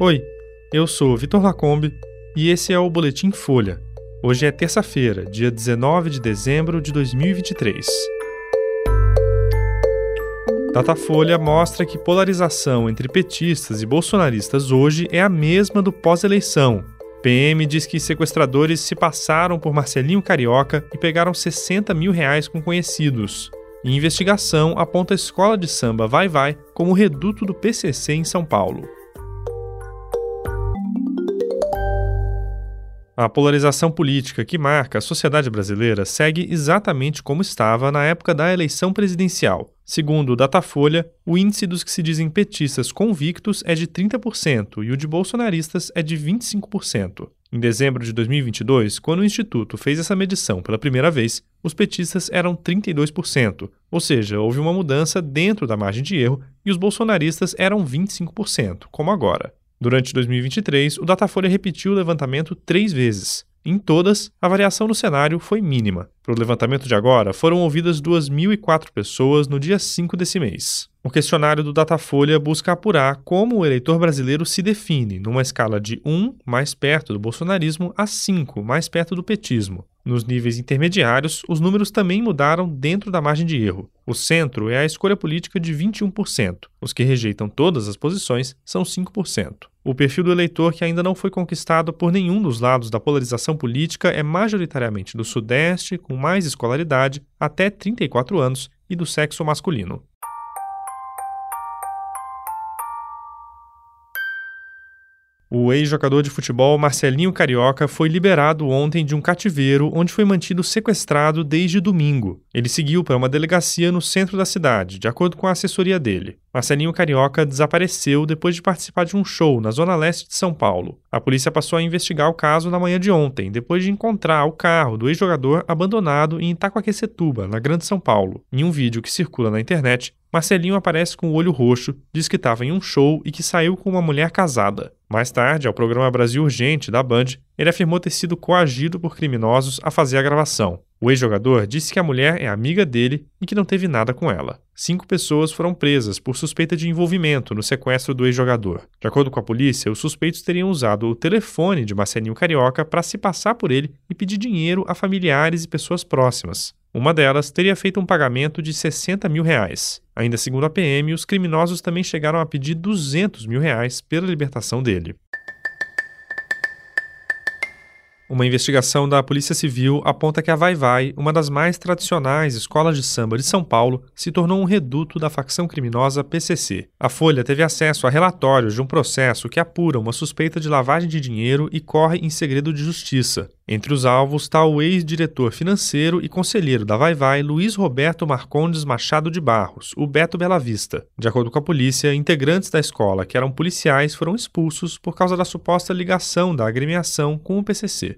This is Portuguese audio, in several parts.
Oi, eu sou Vitor Lacombe e esse é o Boletim Folha. Hoje é terça-feira, dia 19 de dezembro de 2023. Datafolha mostra que polarização entre petistas e bolsonaristas hoje é a mesma do pós-eleição. PM diz que sequestradores se passaram por Marcelinho Carioca e pegaram 60 mil reais com conhecidos. E investigação aponta a escola de samba Vai Vai como reduto do PCC em São Paulo. A polarização política que marca a sociedade brasileira segue exatamente como estava na época da eleição presidencial. Segundo o Datafolha, o índice dos que se dizem petistas convictos é de 30% e o de bolsonaristas é de 25%. Em dezembro de 2022, quando o Instituto fez essa medição pela primeira vez, os petistas eram 32%, ou seja, houve uma mudança dentro da margem de erro e os bolsonaristas eram 25%, como agora. Durante 2023, o Datafolha repetiu o levantamento três vezes. Em todas, a variação no cenário foi mínima. Para o levantamento de agora, foram ouvidas 2.004 pessoas no dia 5 desse mês. O questionário do Datafolha busca apurar como o eleitor brasileiro se define numa escala de 1, mais perto do bolsonarismo, a 5, mais perto do petismo. Nos níveis intermediários, os números também mudaram dentro da margem de erro. O centro é a escolha política de 21%. Os que rejeitam todas as posições são 5%. O perfil do eleitor que ainda não foi conquistado por nenhum dos lados da polarização política é majoritariamente do Sudeste, com mais escolaridade, até 34 anos, e do sexo masculino. O ex-jogador de futebol Marcelinho Carioca foi liberado ontem de um cativeiro onde foi mantido sequestrado desde domingo. Ele seguiu para uma delegacia no centro da cidade, de acordo com a assessoria dele. Marcelinho Carioca desapareceu depois de participar de um show na zona leste de São Paulo. A polícia passou a investigar o caso na manhã de ontem, depois de encontrar o carro do ex-jogador abandonado em Itacoaquecetuba, na Grande São Paulo. Em um vídeo que circula na internet, Marcelinho aparece com o olho roxo, diz que estava em um show e que saiu com uma mulher casada. Mais tarde, ao programa Brasil Urgente da Band, ele afirmou ter sido coagido por criminosos a fazer a gravação. O ex-jogador disse que a mulher é amiga dele e que não teve nada com ela. Cinco pessoas foram presas por suspeita de envolvimento no sequestro do ex-jogador. De acordo com a polícia, os suspeitos teriam usado o telefone de Marcelinho Carioca para se passar por ele e pedir dinheiro a familiares e pessoas próximas. Uma delas teria feito um pagamento de 60 mil reais. Ainda segundo a PM, os criminosos também chegaram a pedir 200 mil reais pela libertação dele. Uma investigação da Polícia Civil aponta que a Vai Vai, uma das mais tradicionais escolas de samba de São Paulo, se tornou um reduto da facção criminosa PCC. A Folha teve acesso a relatórios de um processo que apura uma suspeita de lavagem de dinheiro e corre em segredo de justiça. Entre os alvos está o ex-diretor financeiro e conselheiro da Vai Vai, Luiz Roberto Marcondes Machado de Barros, o Beto Bela Vista. De acordo com a polícia, integrantes da escola que eram policiais foram expulsos por causa da suposta ligação da agremiação com o PCC.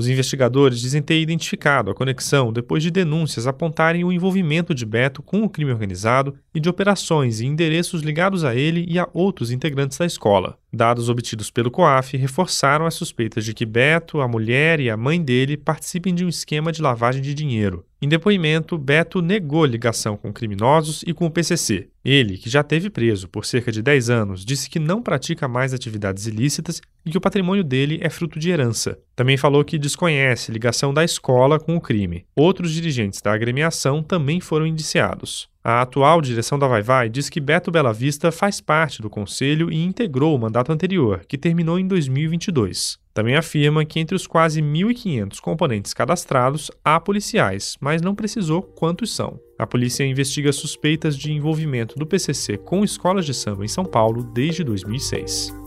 Os investigadores dizem ter identificado a conexão depois de denúncias apontarem o envolvimento de Beto com o crime organizado e de operações e endereços ligados a ele e a outros integrantes da escola. Dados obtidos pelo COAF reforçaram as suspeitas de que Beto, a mulher e a mãe dele participem de um esquema de lavagem de dinheiro. Em depoimento, Beto negou ligação com criminosos e com o PCC. Ele, que já teve preso por cerca de 10 anos, disse que não pratica mais atividades ilícitas e que o patrimônio dele é fruto de herança. Também falou que desconhece ligação da escola com o crime. Outros dirigentes da agremiação também foram indiciados. A atual direção da Vai Vai diz que Beto Bela Vista faz parte do conselho e integrou o mandato anterior, que terminou em 2022. Também afirma que entre os quase 1.500 componentes cadastrados há policiais, mas não precisou quantos são. A polícia investiga suspeitas de envolvimento do PCC com escolas de samba em São Paulo desde 2006.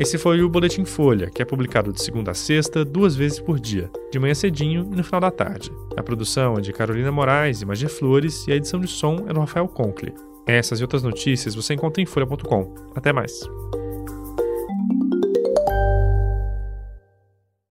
Esse foi o Boletim Folha, que é publicado de segunda a sexta, duas vezes por dia, de manhã cedinho e no final da tarde. A produção é de Carolina Moraes e Magia Flores e a edição de som é do Rafael Conkle. Essas e outras notícias você encontra em folha.com. Até mais.